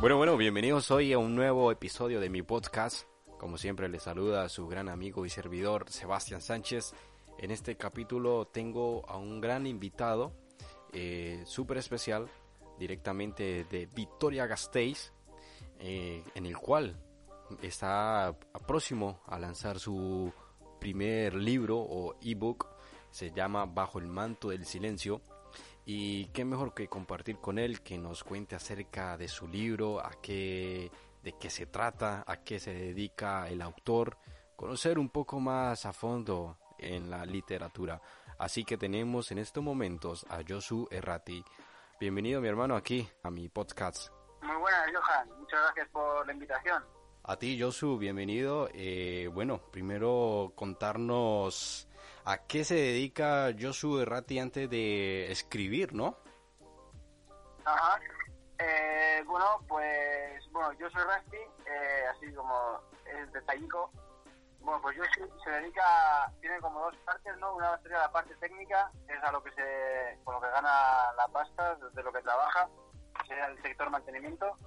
Bueno, bueno, bienvenidos hoy a un nuevo episodio de mi podcast. Como siempre les saluda su gran amigo y servidor Sebastián Sánchez. En este capítulo tengo a un gran invitado, eh, súper especial, directamente de Victoria Gasteiz, eh, en el cual está próximo a lanzar su primer libro o ebook. Se llama Bajo el manto del silencio. Y qué mejor que compartir con él, que nos cuente acerca de su libro, a qué, de qué se trata, a qué se dedica el autor, conocer un poco más a fondo en la literatura. Así que tenemos en estos momentos a Josu Errati. Bienvenido mi hermano aquí a mi podcast. Muy buenas, Johan. Muchas gracias por la invitación. A ti Josu, bienvenido. Eh, bueno, primero contarnos a qué se dedica Josu Errati antes de escribir, ¿no? Ajá. Eh, bueno, pues, bueno, soy Rusty, eh, así como es detallico. Bueno, pues yo sí, se dedica, tiene como dos partes, ¿no? Una sería la parte técnica, es a lo que se, con lo que gana la pasta, de lo que trabaja, sería el sector mantenimiento.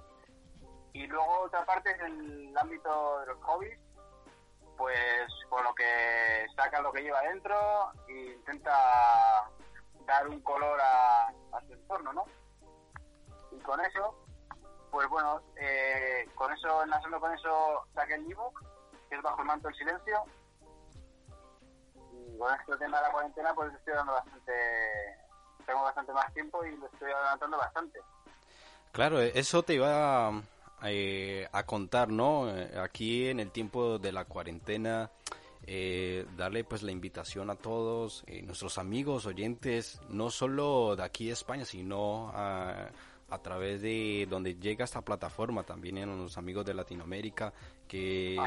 Y luego otra parte es el ámbito de los hobbies, pues con lo que saca lo que lleva adentro e intenta dar un color a, su entorno, ¿no? Y con eso, pues bueno, eh, con eso, enlazando con eso, saqué el ebook, que es Bajo el manto del silencio. Y con este tema de la cuarentena, pues estoy dando bastante, tengo bastante más tiempo y lo estoy adelantando bastante. Claro, eso te iba eh, a contar, ¿no? Eh, Aquí en el tiempo de la cuarentena, eh, darle pues la invitación a todos, eh, nuestros amigos, oyentes, no solo de aquí de España, sino a, a través de donde llega esta plataforma, también en los amigos de Latinoamérica que,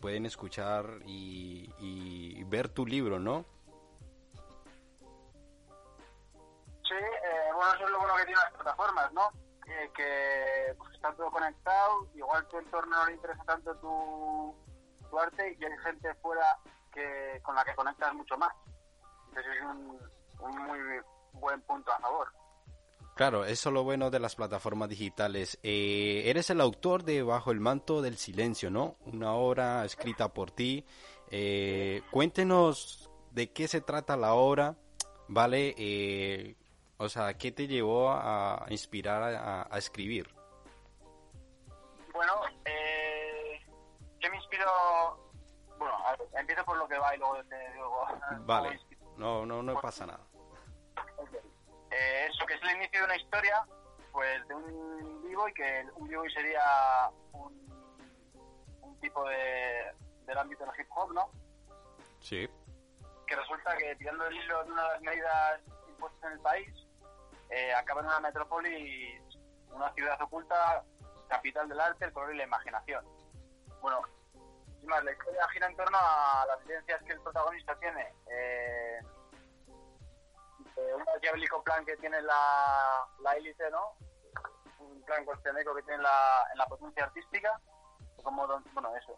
pueden escuchar y, y ver tu libro, ¿no? Sí, eh, bueno, eso es lo bueno que tienen las plataformas, ¿no? Que pues, está todo conectado, igual tu entorno no le interesa tanto tu, tu arte y hay gente fuera que con la que conectas mucho más. Entonces es un, un muy buen punto a favor. Claro, eso es lo bueno de las plataformas digitales. Eh, eres el autor de Bajo el manto del silencio, ¿no? Una obra escrita por ti. Eh, cuéntenos de qué se trata la obra, ¿vale? Eh, o sea, ¿qué te llevó a inspirar a, a escribir? Bueno, eh, ¿qué me inspiró? Bueno, a ver, empiezo por lo que va y luego te digo... Vale, no, no, no pasa nada. Eh, eso que es el inicio de una historia, pues de un vivo y que un vivo sería un, un tipo de, del ámbito del hip hop, ¿no? Sí, Que resulta que tirando el hilo de una de las medidas impuestas en el país, eh, acaba en una metrópoli, una ciudad oculta, capital del arte, el color y la imaginación. Bueno, sin más, la historia gira en torno a las vivencias que el protagonista tiene. Eh, de un diabólico plan que tiene la, la élite, ¿no? Un plan costeneco que tiene en la, en la potencia artística. Como, don- bueno, eso.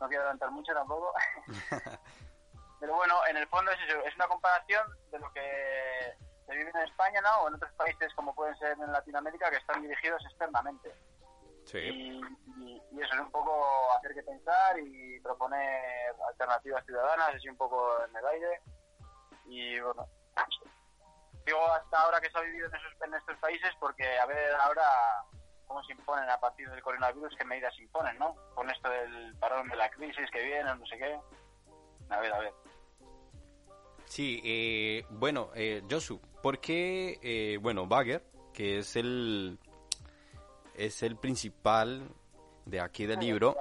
No quiero adelantar mucho tampoco. Pero bueno, en el fondo es eso, es una comparación de lo que se vive en España, ¿no? O en otros países como pueden ser en Latinoamérica que están dirigidos externamente. sí. Y, y- y eso es un poco hacer que pensar y proponer alternativas ciudadanas, así un poco en el aire. Y bueno, digo hasta ahora que se ha vivido en, esos, en estos países porque a ver ahora cómo se imponen a partir del coronavirus, qué medidas se imponen, ¿no? Con esto del parón de la crisis que viene, no sé qué. A ver, a ver. Sí, eh, bueno, eh, Josu, ¿por qué, eh, bueno, Bagger, que es el, es el principal de aquí del libro,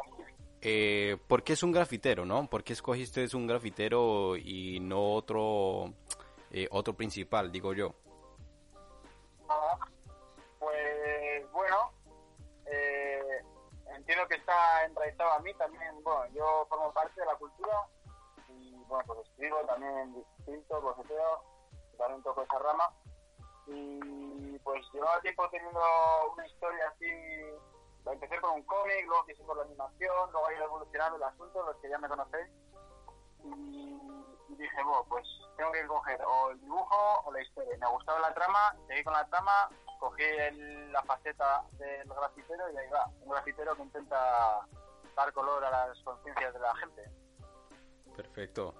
eh, ¿por qué es un grafitero, no? ¿Por qué escogiste es un grafitero y no otro, eh, otro principal, digo yo? Pues bueno, contenido que está enraizado a mí también, bueno, yo formo parte de la cultura y bueno, pues escribo también distinto, boceteo, también toco esa rama y pues llevaba tiempo teniendo una historia así, empecé con un cómic, luego quise por la animación, luego ha ido evolucionando el asunto, los que ya me conocéis y, dije, bueno, pues tengo que coger o el dibujo o la historia. Me ha gustado la trama, seguí con la trama, cogí el- la faceta del grafitero y ahí va. Un grafitero que intenta dar color a las conciencias de la gente. Perfecto.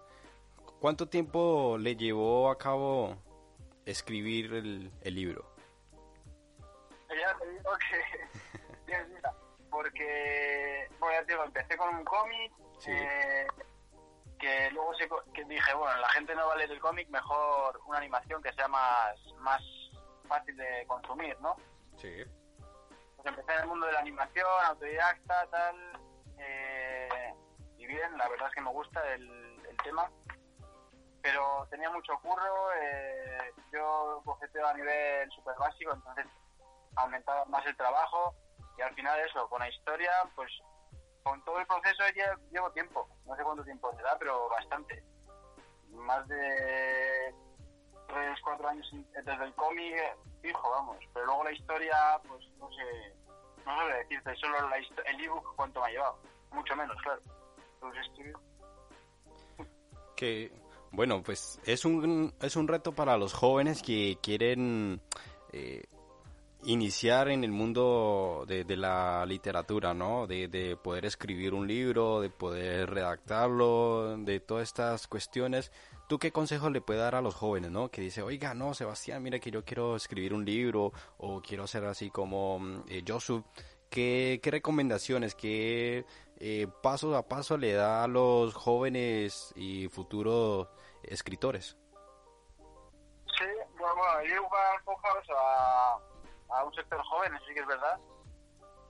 ¿Cuánto tiempo le llevó a cabo escribir el, el libro? Ya te digo que... Mira, porque, bueno, ya te digo, empecé con un cómic Sí. eh, que luego se, que dije, bueno, la gente no va a leer el cómic, mejor una animación que sea más, más fácil de consumir, ¿no? Sí. pues empecé en el mundo de la animación, autodidacta, tal, eh, y bien, la verdad es que me gusta el, el tema, pero tenía mucho curro, eh, yo boceteo a nivel súper básico, entonces aumentaba más el trabajo, y al final eso, con la historia, pues con todo el proceso lle- llevo tiempo, no sé cuánto tiempo da, pero bastante, más de tres, cuatro años sin- desde el cómic fijo, vamos. Pero luego la historia, pues no sé, no sé decirte, solo la el ebook cuánto me ha llevado. Mucho menos, claro. Entonces, escribir. Que, bueno, pues es un, es un reto para los jóvenes que quieren eh, iniciar en el mundo de, la literatura, ¿no? De, de poder escribir un libro, de poder redactarlo, de todas estas cuestiones. ¿Tú qué consejo le puedes dar a los jóvenes, no? Que dice, oiga, no, Sebastián, mira que yo quiero escribir un libro o quiero ser así como mm, eh, Josu. ¿Qué, qué recomendaciones, qué eh, paso a paso le da a los jóvenes y futuros escritores? Sí, bueno, bueno, ebook va enfocado a, a un sector joven, eso sí que es verdad.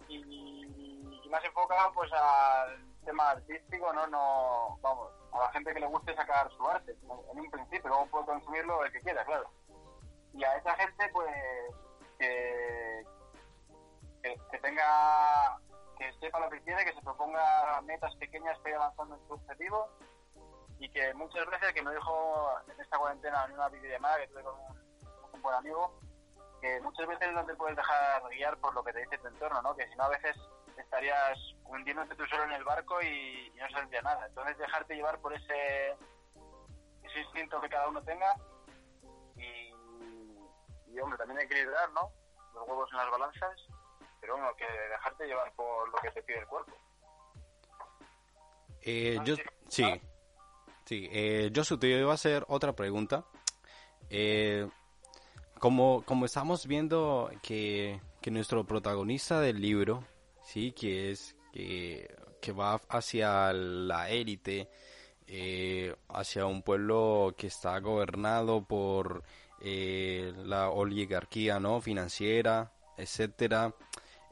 Y, más enfocado pues al tema artístico, ¿no? no Vamos, a la gente que le guste sacar su arte, en un principio, luego puede consumirlo el que quiera, claro. Y a esa gente pues que, que, que tenga, que sepa lo que quiere, que se proponga metas pequeñas para ir avanzando en su objetivo y que muchas veces, que me dijo en esta cuarentena en una videollamada que tuve con un, buen amigo, que muchas veces no te puedes dejar guiar por lo que te dice tu entorno, ¿no? Que si no a veces estarías hundiéndote tú solo en el barco y, y no saldría nada. Entonces dejarte llevar por ese, ese instinto que cada uno tenga y, y, hombre, también equilibrar, ¿no? Los huevos en las balanzas, pero bueno, que dejarte llevar por lo que te pide el cuerpo. Eh, yo, sí. Sí. Eh, Josu, te iba a hacer otra pregunta. Eh, como, como estamos viendo que, que nuestro protagonista del libro, sí, que es que, que va hacia la élite, eh, hacia un pueblo que está gobernado por eh, la oligarquía, ¿no? Financiera, etcétera.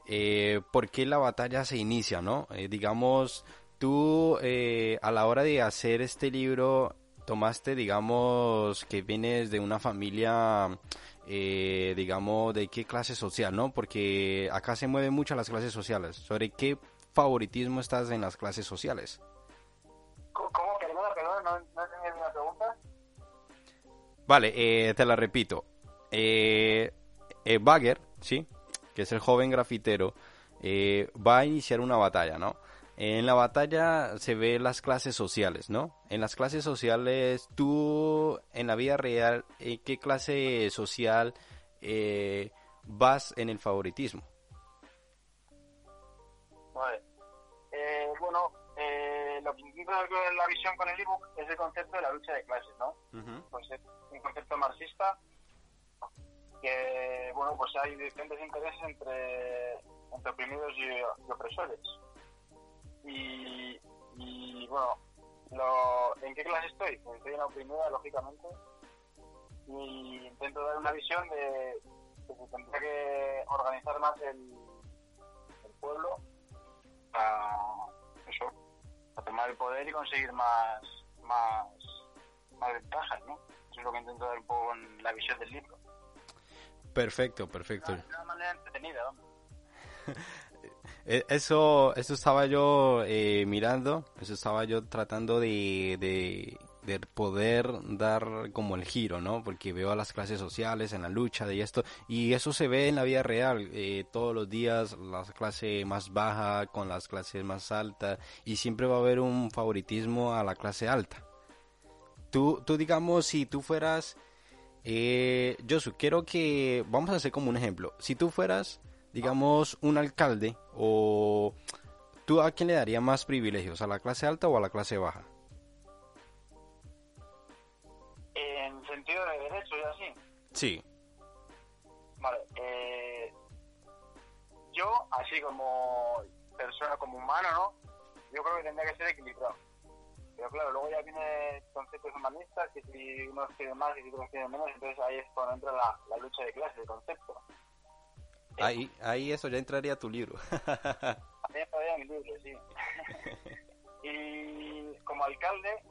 Eh, ¿Por qué la batalla se inicia, no? Eh, digamos, tú eh, a la hora de hacer este libro tomaste, digamos, que vienes de una familia, eh, digamos, de qué clase social, ¿no? Porque acá se mueven mucho las clases sociales. ¿Sobre qué favoritismo estás en las clases sociales? ¿Cómo? cómo? Perdona, perdona, no, no ninguna pregunta. Vale, eh, te la repito. Eh, eh, Bagger, ¿sí? Que es el joven grafitero, eh, va a iniciar una batalla, ¿no? En la batalla se ve las clases sociales, ¿no? En las clases sociales, tú, en la vida real, ¿en qué clase social eh, vas en el favoritismo? Vale. Eh, bueno, eh, lo que la visión con el ebook es el concepto de la lucha de clases, ¿no? Pues es un concepto marxista que, bueno, pues hay diferentes intereses entre, entre oprimidos y, y opresores. Y, y, bueno, lo, ¿en qué clase estoy? Pues estoy en la oprimida, lógicamente, y intento dar una visión de que se tendría que organizar más el, el pueblo a eso, a tomar el poder y conseguir más, más, más ventajas, ¿no? Eso es lo que intento dar un poco en la visión del libro. Perfecto, perfecto. De una manera entretenida, ¿no? Eh, Eso, eso estaba yo eh, mirando, eso estaba yo tratando de, de, de poder dar como el giro, ¿no? Porque veo a las clases sociales en la lucha de esto, y eso se ve en la vida real, eh, todos los días, la clase más baja con las clases más altas, y siempre va a haber un favoritismo a la clase alta. Tú, tú digamos, si tú fueras, eh, Josu, quiero que, vamos a hacer como un ejemplo, si tú fueras, digamos, un alcalde, o tú a quién le darías más privilegios, a la clase alta o a la clase baja? En sentido de derecho y así. Sí. Vale, eh, yo, así como persona, como humano, ¿no? Yo creo que tendría que ser equilibrado. Pero claro, luego ya viene conceptos humanistas, que si unos tienen más y si otros tienen menos, entonces ahí es cuando entra la, la lucha de clases, el concepto. Ahí, ahí eso ya entraría a tu libro. También todavía mi libro, sí. y como alcalde,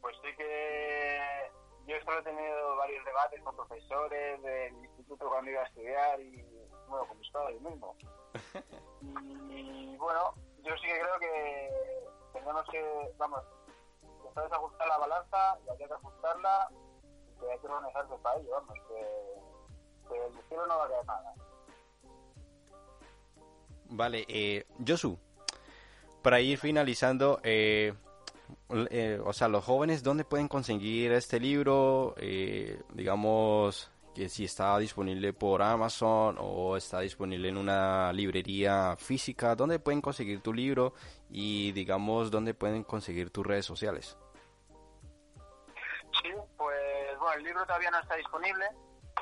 pues sí que yo solo he tenido varios debates con profesores del instituto cuando iba a estudiar y, bueno, con mis padres mismo. Y bueno, yo sí que creo que tenemos que, vamos, sabes ajustar la balanza y hay que ajustarla y que hay que organizarse para ello, vamos, que, que el cielo no va a caer nada. Vale, eh, Josu, para ir finalizando, eh, eh, o sea, los jóvenes, ¿dónde pueden conseguir este libro? Eh, digamos que si está disponible por Amazon o está disponible en una librería física, ¿dónde pueden conseguir tu libro? Y digamos, ¿dónde pueden conseguir tus redes sociales? Sí, pues bueno, el libro todavía no está disponible,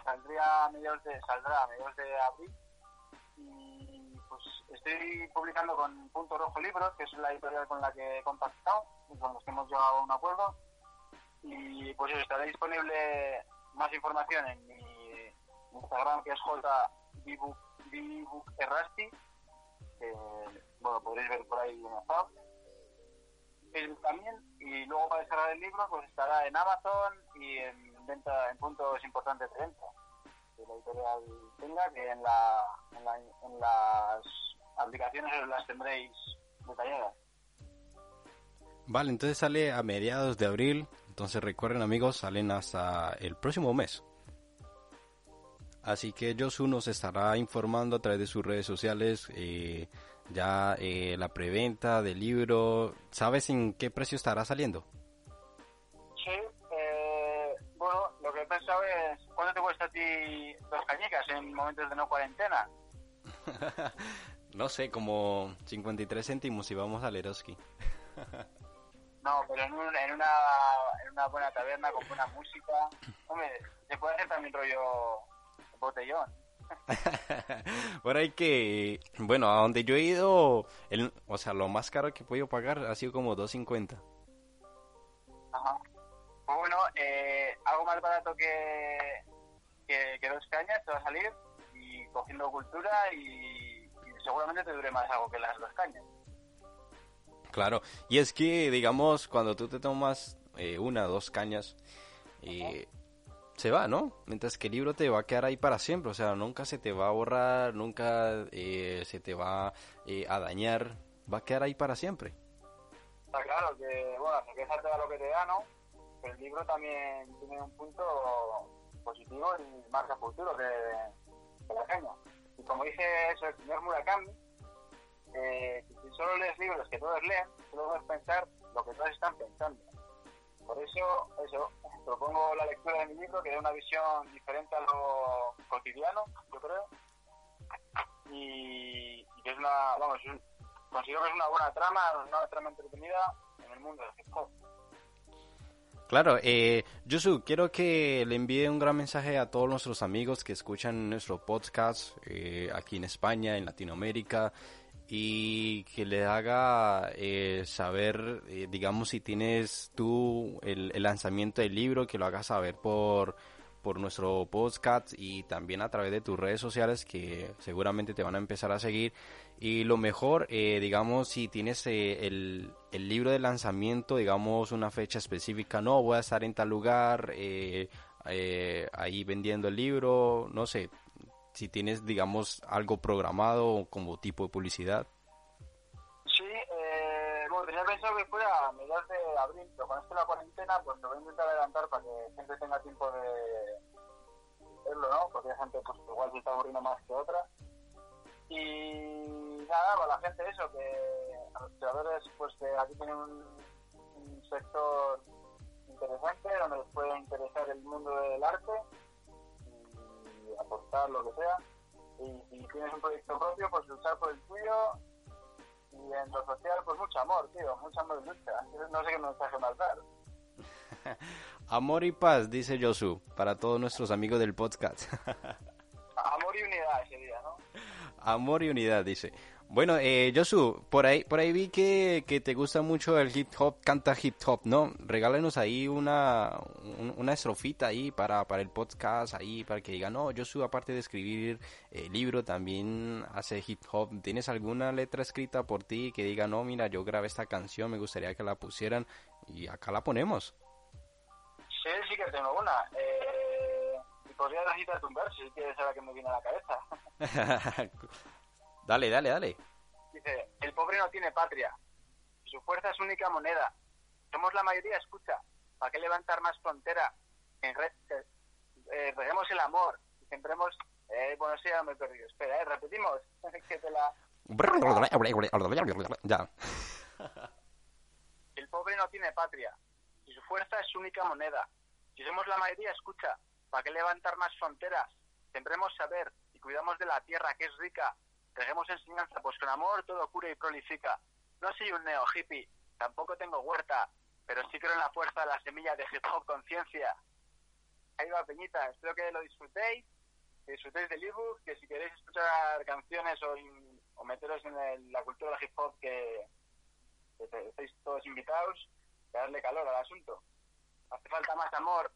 saldría a mediados de, saldrá a mediados de abril pues estoy publicando con Punto Rojo Libros, que es la editorial con la que he contactado y con los que hemos llegado a un acuerdo. Y pues eso, estará disponible más información en mi Instagram que es jbibook.errasti que bueno, podréis ver por ahí en el también y luego para descargar el libro pues estará en Amazon y en venta en puntos importantes de venta que la editorial tenga que en la en, la- en las aplicaciones las tendréis detalladas Vale, entonces sale a mediados de abril. Entonces recuerden amigos, salen hasta el próximo mes. Así que Josu nos estará informando a través de sus redes sociales eh, ya eh, la preventa del libro. ¿Sabes en qué precio estará saliendo? A ti dos cañicas en momentos de no cuarentena? no sé, como 53 céntimos y vamos a Leroski. No, pero en, un- en, una, en una buena taberna con buena música. Hombre, se puede hacer también rollo botellón. Por ahí que, bueno, a donde yo he ido, el, o sea, lo más caro que he podido pagar ha sido como 2.50. Ajá. Pues bueno, eh, algo más barato que, que, que dos cañas te va a salir y cogiendo cultura y, y seguramente te dure más algo que las dos cañas. Claro, y es que, digamos, cuando tú te tomas eh, una o dos cañas, eh, se va, ¿no? Mientras que el libro te va a quedar ahí para siempre, o sea, nunca se te va a borrar, nunca eh, se te va eh, a dañar, va a quedar ahí para siempre. Está claro que, bueno, la cerveza te da lo que te da, ¿no? Pero el libro también tiene un punto positivo y marca futuro de, la caña. Y como dice eso el señor Murakami, eh, si solo lees libros que todos leen, solo puedes pensar lo que todos están pensando. Por eso, eso, propongo la lectura de mi libro que dé una visión diferente a lo cotidiano, yo creo. Y, que es una, vamos, es un- considero que es una buena trama, una trama entretenida en el mundo del hip. Claro, eh, Yusu, quiero que le envíe un gran mensaje a todos nuestros amigos que escuchan nuestro podcast eh, aquí en España, en Latinoamérica, y que le haga eh, saber, eh, digamos, si tienes tú el, el lanzamiento del libro, que lo hagas saber por, por nuestro podcast y también a través de tus redes sociales que seguramente te van a empezar a seguir. Y lo mejor, eh, digamos, si tienes eh, el, el libro de lanzamiento, digamos, una fecha específica, no, voy a estar en tal lugar, eh, ahí vendiendo el libro, no sé, si tienes, digamos, algo programado como tipo de publicidad. Tenía pensado que fuera a mediados de abril, pero con esto la cuarentena, pues lo voy a intentar adelantar para que siempre tenga tiempo de verlo, ¿no? Porque hay gente, pues igual se está aburriendo más que otra. Y nada, para la gente eso, que a los creadores, pues que aquí tienen un, un sector interesante donde les puede interesar el mundo del arte y aportar lo que sea. Y si tienes un proyecto propio, pues luchar por el tuyo. Y en lo social, pues mucho amor, tío, mucho amor y lucha. No sé qué mensaje más dar. Amor y paz, dice Josu, para todos nuestros amigos del podcast. Amor y unidad ese día, ¿no? Amor y unidad, dice. Bueno, eh, Josu, por ahí, por ahí vi que, que te gusta mucho el hip hop, canta hip hop, ¿no? Regálenos ahí una, un- una estrofita ahí para, para el podcast, ahí para que digan, no, Josu, aparte de escribir eh, libro, también hace hip hop. ¿Tienes alguna letra escrita por ti que diga, no, mira, yo grabé esta canción, me gustaría que la pusieran y acá la ponemos? Sí, sí que tengo una. Eh, y podría recitarte un verso si quieres saber que me viene a la cabeza. dale, dale, dale. Dice, el pobre no tiene patria. Su fuerza es única moneda. Somos la mayoría, escucha. ¿Para qué levantar más frontera? En re- eh, eh, reguemos el amor. Y sembremos... Eh, bueno, sí, ya me he perdido. Espera, eh, repetimos. que te la... Ya. El pobre no tiene patria. Y su fuerza es única moneda. Si somos la mayoría, escucha. ¿Para qué levantar más fronteras? Sembremos saber y cuidamos de la tierra que es rica. Reguemos enseñanza, pues con amor todo cura y prolifica. No soy un neo hippie, tampoco tengo huerta, pero sí creo en la fuerza de la semilla de hip hop conciencia. Ahí va Peñita, espero que lo disfrutéis, que disfrutéis del ebook, que si queréis escuchar canciones o, in- o meteros en el- la cultura del hip hop que, que estáis todos invitados, que darle calor al asunto. Hace falta más amor.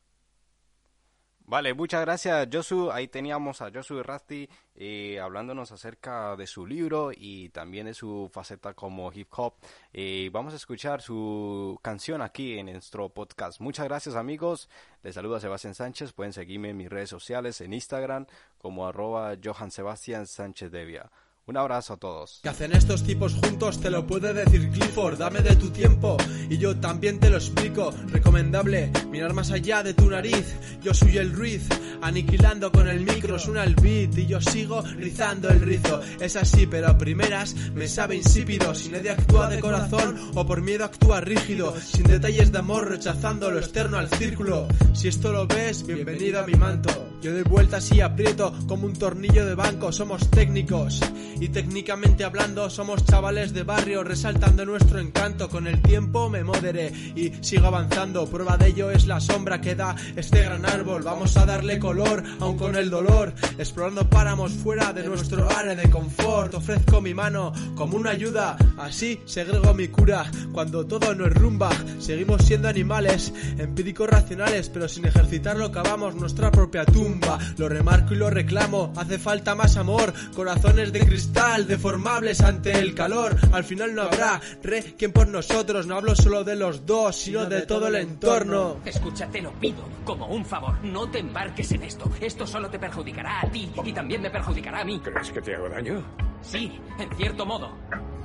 Vale, muchas gracias Josu. Ahí teníamos a Josu Rasti eh, hablándonos acerca de su libro y también de su faceta como hip hop. Eh, vamos a escuchar su canción aquí en nuestro podcast. Muchas gracias amigos. Les saluda Sebastián Sánchez. Pueden seguirme en mis redes sociales en Instagram como arroba Johan Sebastián Sánchez Devia. Un abrazo a todos. ¿Qué hacen estos tipos juntos? Te lo puede decir Clifford, dame de tu tiempo y yo también te lo explico. Recomendable mirar más allá de tu nariz. Yo soy el Ruiz, aniquilando con el micro, suena el beat y yo sigo rizando el rizo. Es así, pero a primeras me sabe insípido. Si nadie actúa de corazón o por miedo actúa rígido, sin detalles de amor, rechazando lo externo al círculo. Si esto lo ves, bienvenido a mi manto. Yo doy vueltas y aprieto como un tornillo de banco, somos técnicos. Y técnicamente hablando, somos chavales de barrio, resaltando nuestro encanto. Con el tiempo me moderé y sigo avanzando. Prueba de ello es la sombra que da este gran árbol. Vamos a darle color, aun con el dolor. Explorando páramos fuera de nuestro área de confort. Ofrezco mi mano como una ayuda, así segrego mi cura. Cuando todo no es rumba, seguimos siendo animales, empíricos racionales, pero sin ejercitarlo cavamos nuestra propia tumba. Lo remarco y lo reclamo, hace falta más amor, corazones de cristal, deformables ante el calor. Al final no habrá re quien por nosotros, no hablo solo de los dos, sino de todo el entorno. Escucha, te lo pido, como un favor, no te embarques en esto. Esto solo te perjudicará a ti y también me perjudicará a mí. ¿Crees que te hago daño? Sí, en cierto modo.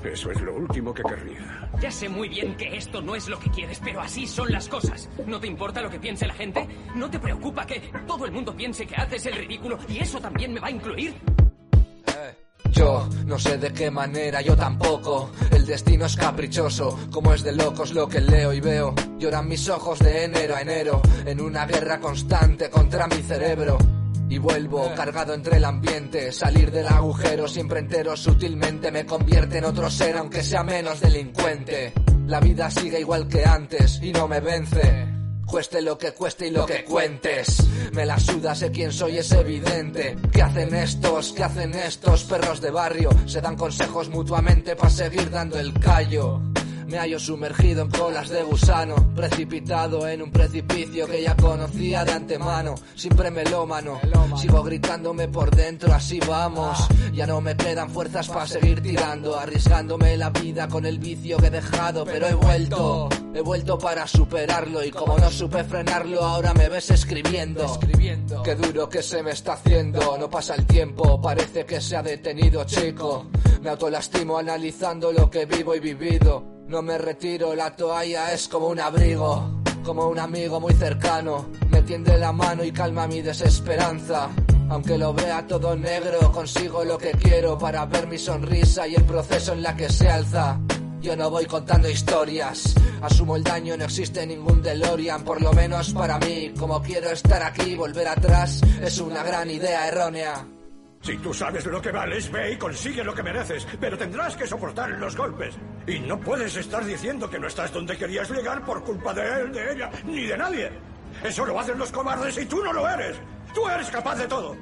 Eso es lo último que querría. Ya sé muy bien que esto no es lo que quieres, pero así son las cosas. ¿No te importa lo que piense la gente? ¿No te preocupa que todo el mundo piense que haces el ridículo y eso también me va a incluir? Yo no sé de qué manera, yo tampoco. El destino es caprichoso, como es de locos lo que leo y veo. Lloran mis ojos de enero a enero, en una guerra constante contra mi cerebro. Y vuelvo cargado entre el ambiente, salir del agujero siempre entero sutilmente me convierte en otro ser aunque sea menos delincuente. La vida sigue igual que antes y no me vence. Cueste lo que cueste y lo que cuentes. Me la suda, sé quién soy, es evidente. ¿Qué hacen estos? ¿Qué hacen estos perros de barrio? Se dan consejos mutuamente para seguir dando el callo. Me hallo sumergido en colas de gusano, precipitado en un precipicio que ya conocía de antemano, siempre melómano. Sigo gritándome por dentro, así vamos. Ya no me quedan fuerzas para seguir tirando, arriesgándome la vida con el vicio que he dejado, pero he vuelto. He vuelto para superarlo y como no supe frenarlo, ahora me ves escribiendo. Qué duro que se me está haciendo, no pasa el tiempo, parece que se ha detenido, chico. Me autolastimo analizando lo que vivo y vivido. No me retiro, la toalla es como un abrigo, como un amigo muy cercano. Me tiende la mano y calma mi desesperanza. Aunque lo vea todo negro, consigo lo que quiero para ver mi sonrisa y el proceso en la que se alza. Yo no voy contando historias, asumo el daño, no existe ningún DeLorean, por lo menos para mí. Como quiero estar aquí, volver atrás es una gran idea errónea. Si tú sabes lo que vales, ve y consigue lo que mereces, pero tendrás que soportar los golpes. Y no puedes estar diciendo que no estás donde querías llegar por culpa de él, de ella, ni de nadie. Eso lo hacen los cobardes y tú no lo eres. Tú eres capaz de todo.